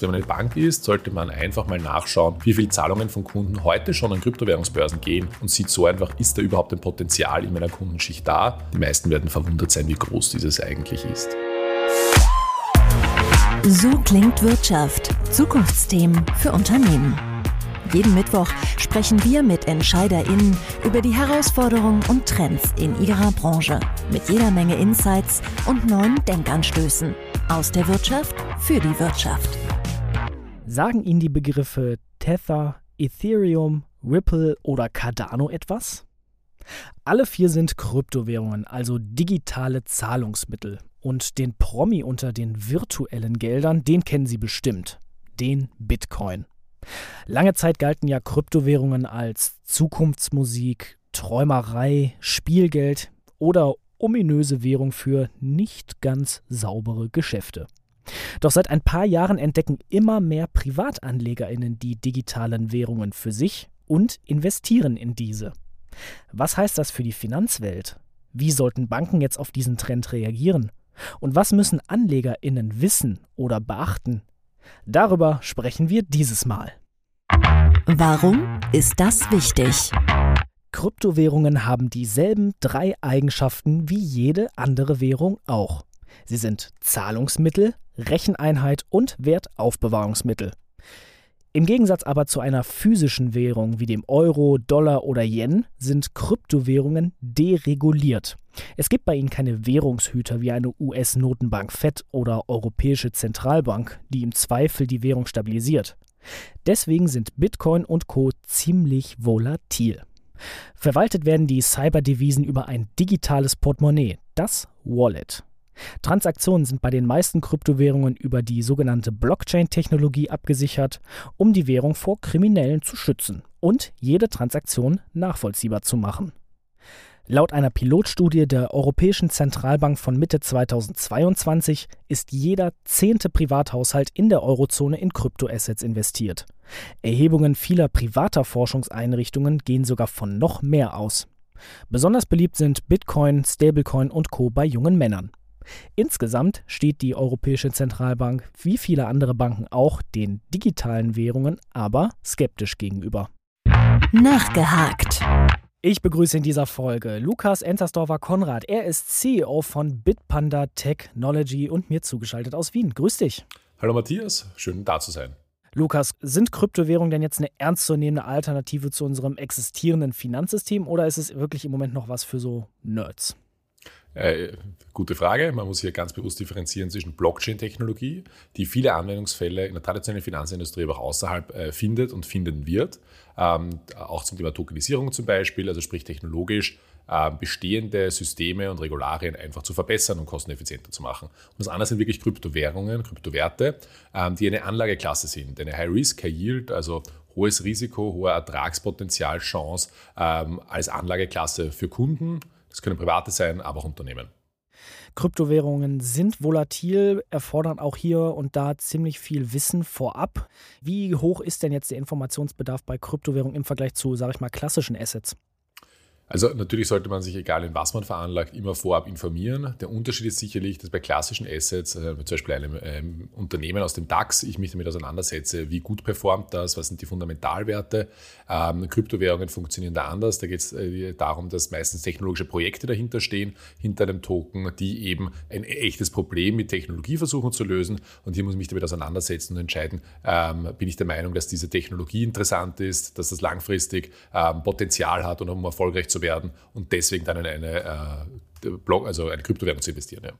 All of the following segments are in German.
Wenn man eine Bank ist, sollte man einfach mal nachschauen, wie viele Zahlungen von Kunden heute schon an Kryptowährungsbörsen gehen und sieht so einfach, ist da überhaupt ein Potenzial in meiner Kundenschicht da? Die meisten werden verwundert sein, wie groß dieses eigentlich ist. So klingt Wirtschaft. Zukunftsthemen für Unternehmen. Jeden Mittwoch sprechen wir mit EntscheiderInnen über die Herausforderungen und Trends in ihrer Branche. Mit jeder Menge Insights und neuen Denkanstößen. Aus der Wirtschaft für die Wirtschaft. Sagen Ihnen die Begriffe Tether, Ethereum, Ripple oder Cardano etwas? Alle vier sind Kryptowährungen, also digitale Zahlungsmittel. Und den Promi unter den virtuellen Geldern, den kennen Sie bestimmt, den Bitcoin. Lange Zeit galten ja Kryptowährungen als Zukunftsmusik, Träumerei, Spielgeld oder ominöse Währung für nicht ganz saubere Geschäfte. Doch seit ein paar Jahren entdecken immer mehr Privatanlegerinnen die digitalen Währungen für sich und investieren in diese. Was heißt das für die Finanzwelt? Wie sollten Banken jetzt auf diesen Trend reagieren? Und was müssen Anlegerinnen wissen oder beachten? Darüber sprechen wir dieses Mal. Warum ist das wichtig? Kryptowährungen haben dieselben drei Eigenschaften wie jede andere Währung auch. Sie sind Zahlungsmittel, Recheneinheit und Wertaufbewahrungsmittel. Im Gegensatz aber zu einer physischen Währung wie dem Euro, Dollar oder Yen sind Kryptowährungen dereguliert. Es gibt bei ihnen keine Währungshüter wie eine US-Notenbank FED oder Europäische Zentralbank, die im Zweifel die Währung stabilisiert. Deswegen sind Bitcoin und Co ziemlich volatil. Verwaltet werden die Cyberdevisen über ein digitales Portemonnaie, das Wallet. Transaktionen sind bei den meisten Kryptowährungen über die sogenannte Blockchain-Technologie abgesichert, um die Währung vor Kriminellen zu schützen und jede Transaktion nachvollziehbar zu machen. Laut einer Pilotstudie der Europäischen Zentralbank von Mitte 2022 ist jeder zehnte Privathaushalt in der Eurozone in Kryptoassets investiert. Erhebungen vieler privater Forschungseinrichtungen gehen sogar von noch mehr aus. Besonders beliebt sind Bitcoin, Stablecoin und Co bei jungen Männern. Insgesamt steht die Europäische Zentralbank, wie viele andere Banken auch, den digitalen Währungen aber skeptisch gegenüber. Nachgehakt. Ich begrüße in dieser Folge Lukas Entersdorfer Konrad. Er ist CEO von Bitpanda Technology und mir zugeschaltet aus Wien. Grüß dich. Hallo Matthias, schön da zu sein. Lukas, sind Kryptowährungen denn jetzt eine ernstzunehmende Alternative zu unserem existierenden Finanzsystem oder ist es wirklich im Moment noch was für so Nerds? Äh, gute Frage. Man muss hier ganz bewusst differenzieren zwischen Blockchain-Technologie, die viele Anwendungsfälle in der traditionellen Finanzindustrie, aber auch außerhalb äh, findet und finden wird. Ähm, auch zum Thema Tokenisierung zum Beispiel, also sprich technologisch äh, bestehende Systeme und Regularien einfach zu verbessern und kosteneffizienter zu machen. Und das andere sind wirklich Kryptowährungen, Kryptowerte, ähm, die eine Anlageklasse sind, eine High-Risk, High-Yield, also hohes Risiko, hoher Ertragspotenzial, Chance ähm, als Anlageklasse für Kunden das können private sein, aber auch Unternehmen. Kryptowährungen sind volatil, erfordern auch hier und da ziemlich viel Wissen vorab. Wie hoch ist denn jetzt der Informationsbedarf bei Kryptowährungen im Vergleich zu, sage ich mal, klassischen Assets? Also natürlich sollte man sich, egal in was man veranlagt, immer vorab informieren. Der Unterschied ist sicherlich, dass bei klassischen Assets, äh, zum Beispiel einem ähm, Unternehmen aus dem DAX, ich mich damit auseinandersetze, wie gut performt das, was sind die Fundamentalwerte. Ähm, Kryptowährungen funktionieren da anders. Da geht es äh, darum, dass meistens technologische Projekte dahinter stehen, hinter einem Token, die eben ein echtes Problem mit Technologie versuchen zu lösen. Und hier muss ich mich damit auseinandersetzen und entscheiden, ähm, bin ich der Meinung, dass diese Technologie interessant ist, dass das langfristig ähm, Potenzial hat und um erfolgreich zu zu werden und deswegen dann in eine, äh, Blog, also eine Kryptowährung zu investieren. Ja.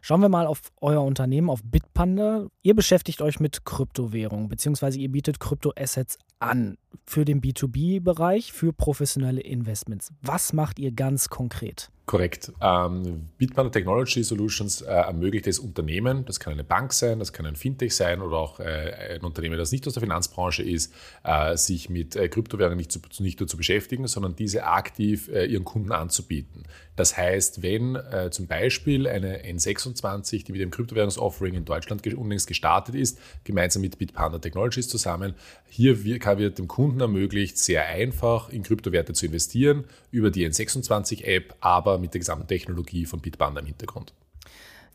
Schauen wir mal auf euer Unternehmen, auf Bitpanda. Ihr beschäftigt euch mit Kryptowährungen, beziehungsweise ihr bietet Kryptoassets an für den B2B-Bereich, für professionelle Investments. Was macht ihr ganz konkret? Korrekt. Ähm, Bitpanda Technology Solutions äh, ermöglicht es Unternehmen, das kann eine Bank sein, das kann ein Fintech sein oder auch äh, ein Unternehmen, das nicht aus der Finanzbranche ist, äh, sich mit äh, Kryptowährungen nicht, zu, nicht, nur zu beschäftigen, sondern diese aktiv äh, ihren Kunden anzubieten. Das heißt, wenn äh, zum Beispiel eine N26, die mit dem Kryptowährungsoffering in Deutschland unlängst gestartet ist, gemeinsam mit Bitpanda Technologies zusammen, hier wird dem Kunden ermöglicht, sehr einfach in Kryptowerte zu investieren über die N26-App, aber mit der gesamten Technologie von Bitpanda im Hintergrund.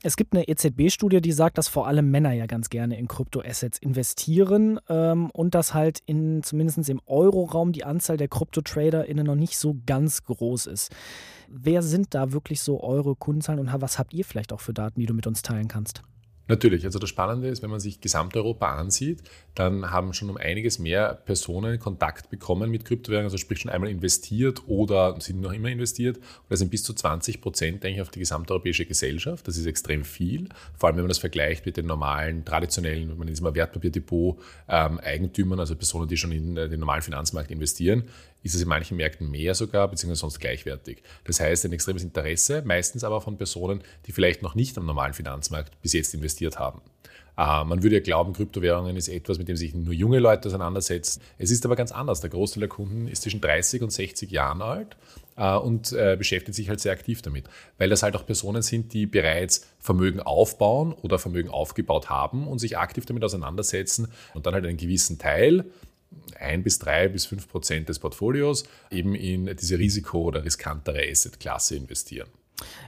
Es gibt eine EZB-Studie, die sagt, dass vor allem Männer ja ganz gerne in Kryptoassets investieren ähm, und dass halt in zumindest im Euroraum die Anzahl der Krypto-TraderInnen noch nicht so ganz groß ist. Wer sind da wirklich so eure Kundenzahlen und was habt ihr vielleicht auch für Daten, die du mit uns teilen kannst? Natürlich, also das Spannende ist, wenn man sich Gesamteuropa ansieht, dann haben schon um einiges mehr Personen Kontakt bekommen mit Kryptowährungen, also sprich schon einmal investiert oder sind noch immer investiert. Und das sind bis zu 20 Prozent eigentlich auf die gesamteuropäische Gesellschaft. Das ist extrem viel, vor allem wenn man das vergleicht mit den normalen, traditionellen, man jetzt mal Wertpapierdepot ähm, Eigentümern, also Personen, die schon in äh, den normalen Finanzmarkt investieren ist es in manchen Märkten mehr sogar, beziehungsweise sonst gleichwertig. Das heißt, ein extremes Interesse, meistens aber von Personen, die vielleicht noch nicht am normalen Finanzmarkt bis jetzt investiert haben. Äh, man würde ja glauben, Kryptowährungen ist etwas, mit dem sich nur junge Leute auseinandersetzen. Es ist aber ganz anders. Der Großteil der Kunden ist zwischen 30 und 60 Jahren alt äh, und äh, beschäftigt sich halt sehr aktiv damit, weil das halt auch Personen sind, die bereits Vermögen aufbauen oder Vermögen aufgebaut haben und sich aktiv damit auseinandersetzen und dann halt einen gewissen Teil ein bis drei bis fünf Prozent des Portfolios eben in diese Risiko- oder riskantere Assetklasse investieren.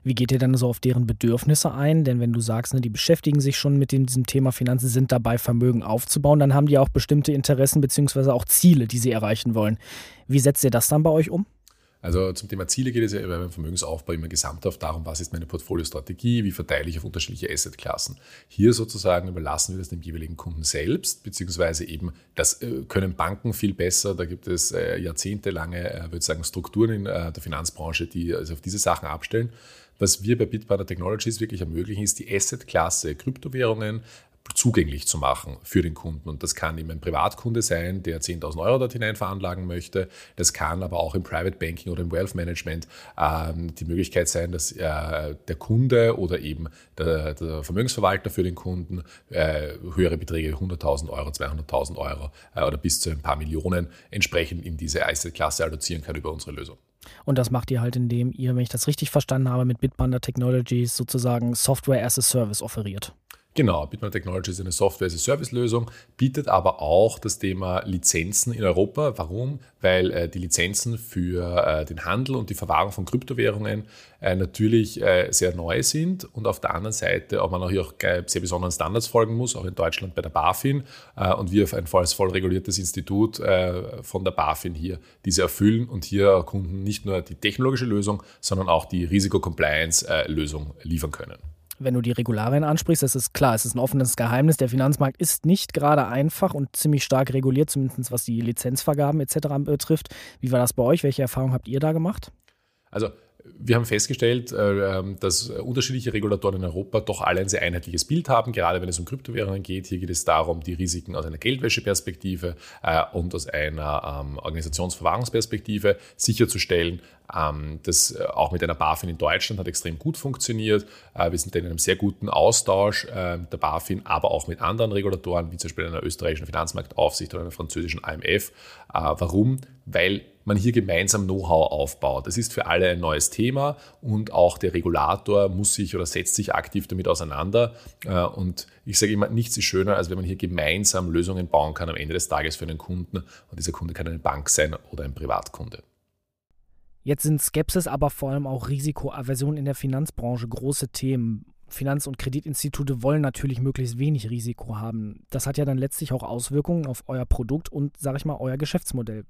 Wie geht ihr dann so auf deren Bedürfnisse ein? Denn wenn du sagst, ne, die beschäftigen sich schon mit dem, diesem Thema Finanzen, sind dabei, Vermögen aufzubauen, dann haben die auch bestimmte Interessen bzw. auch Ziele, die sie erreichen wollen. Wie setzt ihr das dann bei euch um? Also zum Thema Ziele geht es ja beim Vermögensaufbau immer gesamthaft darum, was ist meine Portfoliostrategie, wie verteile ich auf unterschiedliche Assetklassen. Hier sozusagen überlassen wir das dem jeweiligen Kunden selbst, beziehungsweise eben, das äh, können Banken viel besser. Da gibt es äh, jahrzehntelange, äh, würde ich sagen, Strukturen in der Finanzbranche, die also auf diese Sachen abstellen. Was wir bei Bitpanda Technologies wirklich ermöglichen, ist die Assetklasse Kryptowährungen zugänglich zu machen für den Kunden. Und das kann eben ein Privatkunde sein, der 10.000 Euro dort hinein veranlagen möchte. Das kann aber auch im Private Banking oder im Wealth Management ähm, die Möglichkeit sein, dass äh, der Kunde oder eben der, der Vermögensverwalter für den Kunden äh, höhere Beträge, 100.000 Euro, 200.000 Euro äh, oder bis zu ein paar Millionen entsprechend in diese Asset-Klasse allozieren kann über unsere Lösung. Und das macht ihr halt, indem ihr, wenn ich das richtig verstanden habe, mit Bitbanda Technologies sozusagen Software as a Service offeriert. Genau, Bitman Technology ist eine Software-as-a-Service-Lösung, bietet aber auch das Thema Lizenzen in Europa. Warum? Weil äh, die Lizenzen für äh, den Handel und die Verwahrung von Kryptowährungen äh, natürlich äh, sehr neu sind und auf der anderen Seite auch man auch hier auch sehr besonderen Standards folgen muss, auch in Deutschland bei der BaFin äh, und wir ein als voll reguliertes Institut äh, von der BaFin hier diese erfüllen und hier Kunden nicht nur die technologische Lösung, sondern auch die Risiko-Compliance-Lösung liefern können wenn du die Regularien ansprichst, das ist klar, es ist ein offenes Geheimnis. Der Finanzmarkt ist nicht gerade einfach und ziemlich stark reguliert, zumindest was die Lizenzvergaben etc. betrifft. Wie war das bei euch? Welche Erfahrungen habt ihr da gemacht? Also wir haben festgestellt, äh, ähm, dass unterschiedliche Regulatoren in Europa doch alle ein sehr einheitliches Bild haben, gerade wenn es um Kryptowährungen geht. Hier geht es darum, die Risiken aus einer Geldwäscheperspektive äh, und aus einer ähm, Organisationsverwahrungsperspektive sicherzustellen. Ähm, das auch mit einer BaFin in Deutschland hat extrem gut funktioniert. Äh, wir sind in einem sehr guten Austausch mit der BaFin, aber auch mit anderen Regulatoren, wie zum Beispiel einer österreichischen Finanzmarktaufsicht oder einer französischen AMF. Warum? Weil man hier gemeinsam Know-how aufbaut. Das ist für alle ein neues Thema und auch der Regulator muss sich oder setzt sich aktiv damit auseinander. Äh, und ich sage immer, nichts ist schöner, als wenn man hier gemeinsam Lösungen bauen kann am Ende des Tages für einen Kunden. Und dieser Kunde kann eine Bank sein oder ein Privatkunde. Jetzt sind Skepsis, aber vor allem auch Risikoaversion in der Finanzbranche große Themen. Finanz- und Kreditinstitute wollen natürlich möglichst wenig Risiko haben. Das hat ja dann letztlich auch Auswirkungen auf euer Produkt und, sage ich mal, euer Geschäftsmodell.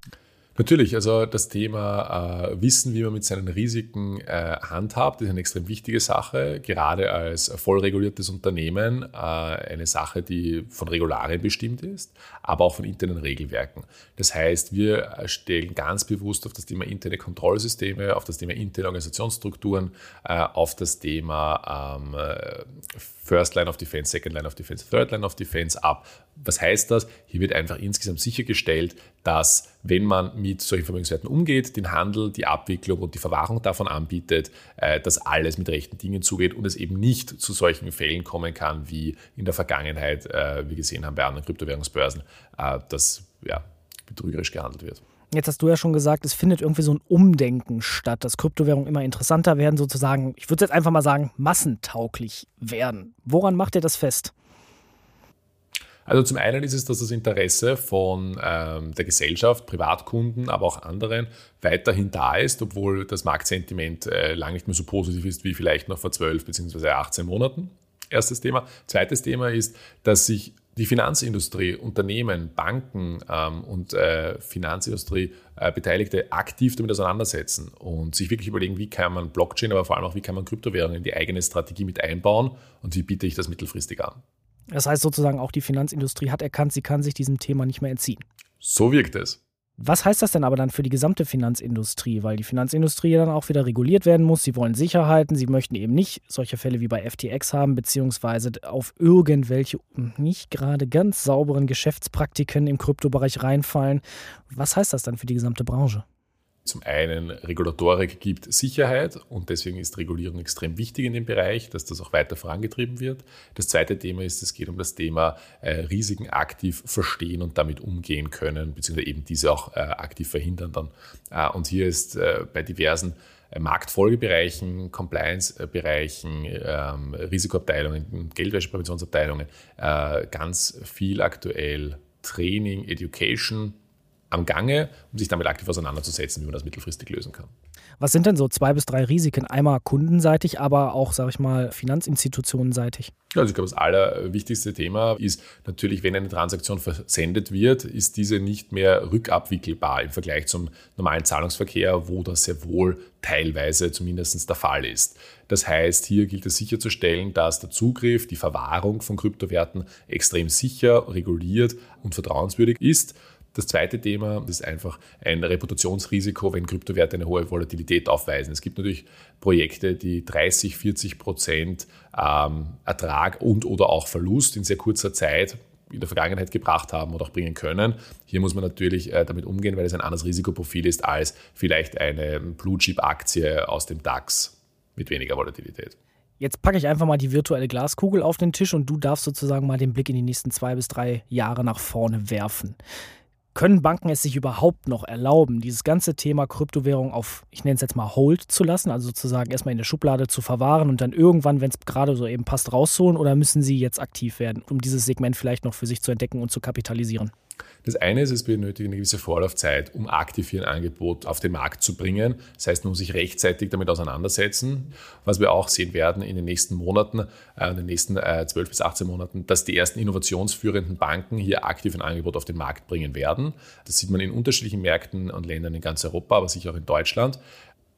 Natürlich, also das Thema äh, Wissen, wie man mit seinen Risiken äh, handhabt, ist eine extrem wichtige Sache, gerade als vollreguliertes Unternehmen äh, eine Sache, die von Regularien bestimmt ist, aber auch von internen Regelwerken. Das heißt, wir stellen ganz bewusst auf das Thema interne Kontrollsysteme, auf das Thema interne Organisationsstrukturen, äh, auf das Thema ähm, First Line of Defense, Second Line of Defense, Third Line of Defense ab. Was heißt das? Hier wird einfach insgesamt sichergestellt, dass wenn man mit solchen Vermögenswerten umgeht, den Handel, die Abwicklung und die Verwahrung davon anbietet, äh, dass alles mit rechten Dingen zugeht und es eben nicht zu solchen Fällen kommen kann, wie in der Vergangenheit äh, wir gesehen haben bei anderen Kryptowährungsbörsen, äh, dass ja, betrügerisch gehandelt wird. Jetzt hast du ja schon gesagt, es findet irgendwie so ein Umdenken statt, dass Kryptowährungen immer interessanter werden, sozusagen, ich würde jetzt einfach mal sagen, massentauglich werden. Woran macht ihr das fest? Also zum einen ist es, dass das Interesse von ähm, der Gesellschaft, Privatkunden, aber auch anderen weiterhin da ist, obwohl das Marktsentiment äh, lange nicht mehr so positiv ist wie vielleicht noch vor 12 bzw. 18 Monaten. Erstes Thema. Zweites Thema ist, dass sich die Finanzindustrie, Unternehmen, Banken ähm, und äh, Finanzindustrie äh, Beteiligte aktiv damit auseinandersetzen und sich wirklich überlegen, wie kann man Blockchain, aber vor allem auch, wie kann man Kryptowährungen in die eigene Strategie mit einbauen und wie biete ich das mittelfristig an. Das heißt sozusagen, auch die Finanzindustrie hat erkannt, sie kann sich diesem Thema nicht mehr entziehen. So wirkt es. Was heißt das denn aber dann für die gesamte Finanzindustrie? Weil die Finanzindustrie dann auch wieder reguliert werden muss. Sie wollen Sicherheiten. Sie möchten eben nicht solche Fälle wie bei FTX haben, beziehungsweise auf irgendwelche nicht gerade ganz sauberen Geschäftspraktiken im Kryptobereich reinfallen. Was heißt das dann für die gesamte Branche? Zum einen Regulatorik gibt Sicherheit und deswegen ist Regulierung extrem wichtig in dem Bereich, dass das auch weiter vorangetrieben wird. Das zweite Thema ist, es geht um das Thema äh, Risiken aktiv verstehen und damit umgehen können, beziehungsweise eben diese auch äh, aktiv verhindern dann. Äh, und hier ist äh, bei diversen äh, Marktfolgebereichen, Compliance-Bereichen, ähm, Risikoabteilungen, Geldwäschepräventionsabteilungen äh, ganz viel aktuell Training, Education, am Gange, um sich damit aktiv auseinanderzusetzen, wie man das mittelfristig lösen kann. Was sind denn so zwei bis drei Risiken? Einmal kundenseitig, aber auch, sage ich mal, finanzinstitutionenseitig. Also ich glaube, das allerwichtigste Thema ist natürlich, wenn eine Transaktion versendet wird, ist diese nicht mehr rückabwickelbar im Vergleich zum normalen Zahlungsverkehr, wo das sehr wohl teilweise zumindest der Fall ist. Das heißt, hier gilt es sicherzustellen, dass der Zugriff, die Verwahrung von Kryptowerten extrem sicher, reguliert und vertrauenswürdig ist. Das zweite Thema ist einfach ein Reputationsrisiko, wenn Kryptowerte eine hohe Volatilität aufweisen. Es gibt natürlich Projekte, die 30, 40 Prozent ähm, Ertrag und oder auch Verlust in sehr kurzer Zeit in der Vergangenheit gebracht haben oder auch bringen können. Hier muss man natürlich äh, damit umgehen, weil es ein anderes Risikoprofil ist als vielleicht eine Blue Chip Aktie aus dem DAX mit weniger Volatilität. Jetzt packe ich einfach mal die virtuelle Glaskugel auf den Tisch und du darfst sozusagen mal den Blick in die nächsten zwei bis drei Jahre nach vorne werfen. Können Banken es sich überhaupt noch erlauben, dieses ganze Thema Kryptowährung auf, ich nenne es jetzt mal Hold zu lassen, also sozusagen erstmal in der Schublade zu verwahren und dann irgendwann, wenn es gerade so eben passt, rauszuholen? Oder müssen sie jetzt aktiv werden, um dieses Segment vielleicht noch für sich zu entdecken und zu kapitalisieren? Das eine ist, es benötigt eine gewisse Vorlaufzeit, um aktiv hier ein Angebot auf den Markt zu bringen. Das heißt, man muss sich rechtzeitig damit auseinandersetzen. Was wir auch sehen werden in den nächsten Monaten, äh, in den nächsten äh, 12 bis 18 Monaten, dass die ersten innovationsführenden Banken hier aktiv ein Angebot auf den Markt bringen werden. Das sieht man in unterschiedlichen Märkten und Ländern in ganz Europa, aber sicher auch in Deutschland.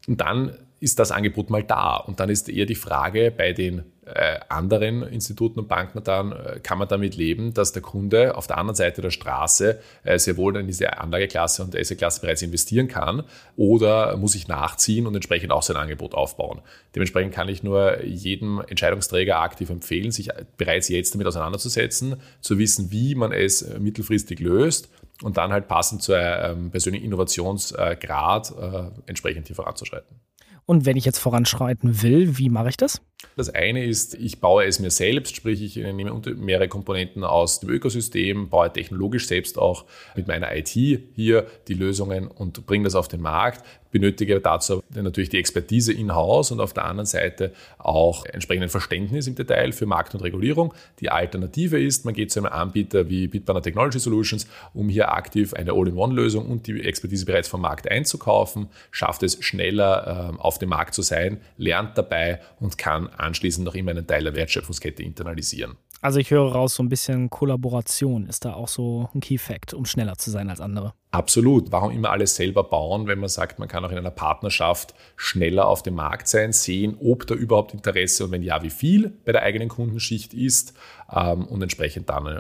Und dann ist das Angebot mal da. Und dann ist eher die Frage bei den äh, anderen Instituten und Banken dann, äh, kann man damit leben, dass der Kunde auf der anderen Seite der Straße äh, sehr wohl in diese Anlageklasse und Assetklasse bereits investieren kann oder muss ich nachziehen und entsprechend auch sein Angebot aufbauen. Dementsprechend kann ich nur jedem Entscheidungsträger aktiv empfehlen, sich bereits jetzt damit auseinanderzusetzen, zu wissen, wie man es äh, mittelfristig löst und dann halt passend zu einem ähm, persönlichen Innovationsgrad äh, entsprechend hier voranzuschreiten. Und wenn ich jetzt voranschreiten will, wie mache ich das? Das eine ist, ich baue es mir selbst, sprich ich nehme mehrere Komponenten aus dem Ökosystem, baue technologisch selbst auch mit meiner IT hier die Lösungen und bringe das auf den Markt benötige dazu natürlich die Expertise in-house und auf der anderen Seite auch entsprechenden Verständnis im Detail für Markt und Regulierung. Die Alternative ist, man geht zu einem Anbieter wie Bitbanner Technology Solutions, um hier aktiv eine All-in-One-Lösung und die Expertise bereits vom Markt einzukaufen, schafft es schneller äh, auf dem Markt zu sein, lernt dabei und kann anschließend noch immer einen Teil der Wertschöpfungskette internalisieren. Also ich höre raus, so ein bisschen Kollaboration ist da auch so ein Key Fact, um schneller zu sein als andere. Absolut. Warum immer alles selber bauen, wenn man sagt, man kann auch in einer Partnerschaft schneller auf dem Markt sein, sehen, ob da überhaupt Interesse und wenn ja, wie viel bei der eigenen Kundenschicht ist ähm, und entsprechend dann äh,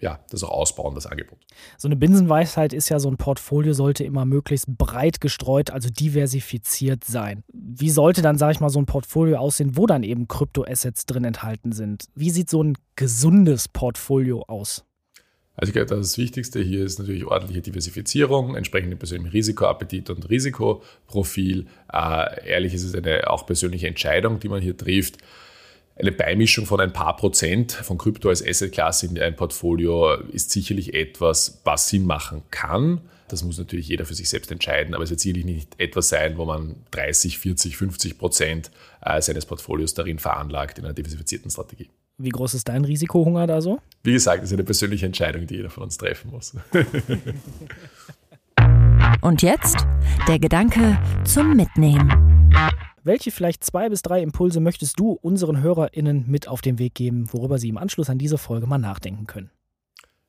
ja, das auch ausbauen, das Angebot. So eine Binsenweisheit ist ja, so ein Portfolio sollte immer möglichst breit gestreut, also diversifiziert sein. Wie sollte dann, sage ich mal, so ein Portfolio aussehen, wo dann eben Kryptoassets drin enthalten sind? Wie sieht so ein gesundes Portfolio aus? Also ich glaube, das Wichtigste hier ist natürlich ordentliche Diversifizierung, entsprechende persönlichen Risikoappetit und Risikoprofil. Äh, ehrlich ist es eine auch persönliche Entscheidung, die man hier trifft. Eine Beimischung von ein paar Prozent von Krypto als Assetklasse in ein Portfolio ist sicherlich etwas, was Sinn machen kann. Das muss natürlich jeder für sich selbst entscheiden, aber es wird sicherlich nicht etwas sein, wo man 30, 40, 50 Prozent äh, seines Portfolios darin veranlagt in einer diversifizierten Strategie. Wie groß ist dein Risikohunger da so? Wie gesagt, das ist eine persönliche Entscheidung, die jeder von uns treffen muss. Und jetzt der Gedanke zum Mitnehmen. Welche vielleicht zwei bis drei Impulse möchtest du unseren HörerInnen mit auf den Weg geben, worüber sie im Anschluss an diese Folge mal nachdenken können?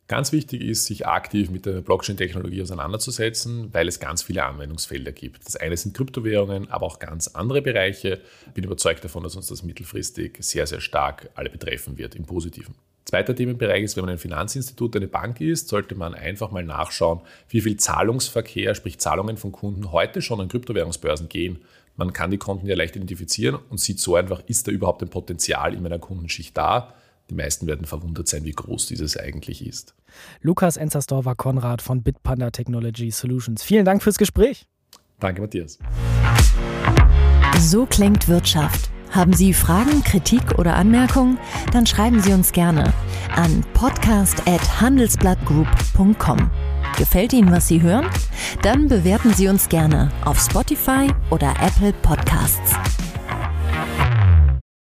Ganz wichtig ist, sich aktiv mit der Blockchain-Technologie auseinanderzusetzen, weil es ganz viele Anwendungsfelder gibt. Das eine sind Kryptowährungen, aber auch ganz andere Bereiche. Ich bin überzeugt davon, dass uns das mittelfristig sehr, sehr stark alle betreffen wird, im Positiven. Zweiter Themenbereich ist, wenn man ein Finanzinstitut, eine Bank ist, sollte man einfach mal nachschauen, wie viel Zahlungsverkehr, sprich Zahlungen von Kunden heute schon an Kryptowährungsbörsen gehen. Man kann die Konten ja leicht identifizieren und sieht so einfach, ist da überhaupt ein Potenzial in meiner Kundenschicht da? Die meisten werden verwundert sein, wie groß dieses eigentlich ist. Lukas Enzersdorfer Konrad von Bitpanda Technology Solutions. Vielen Dank fürs Gespräch. Danke, Matthias. So klingt Wirtschaft. Haben Sie Fragen, Kritik oder Anmerkungen? Dann schreiben Sie uns gerne an podcast@handelsblattgroup.com. Gefällt Ihnen, was Sie hören? Dann bewerten Sie uns gerne auf Spotify oder Apple Podcasts.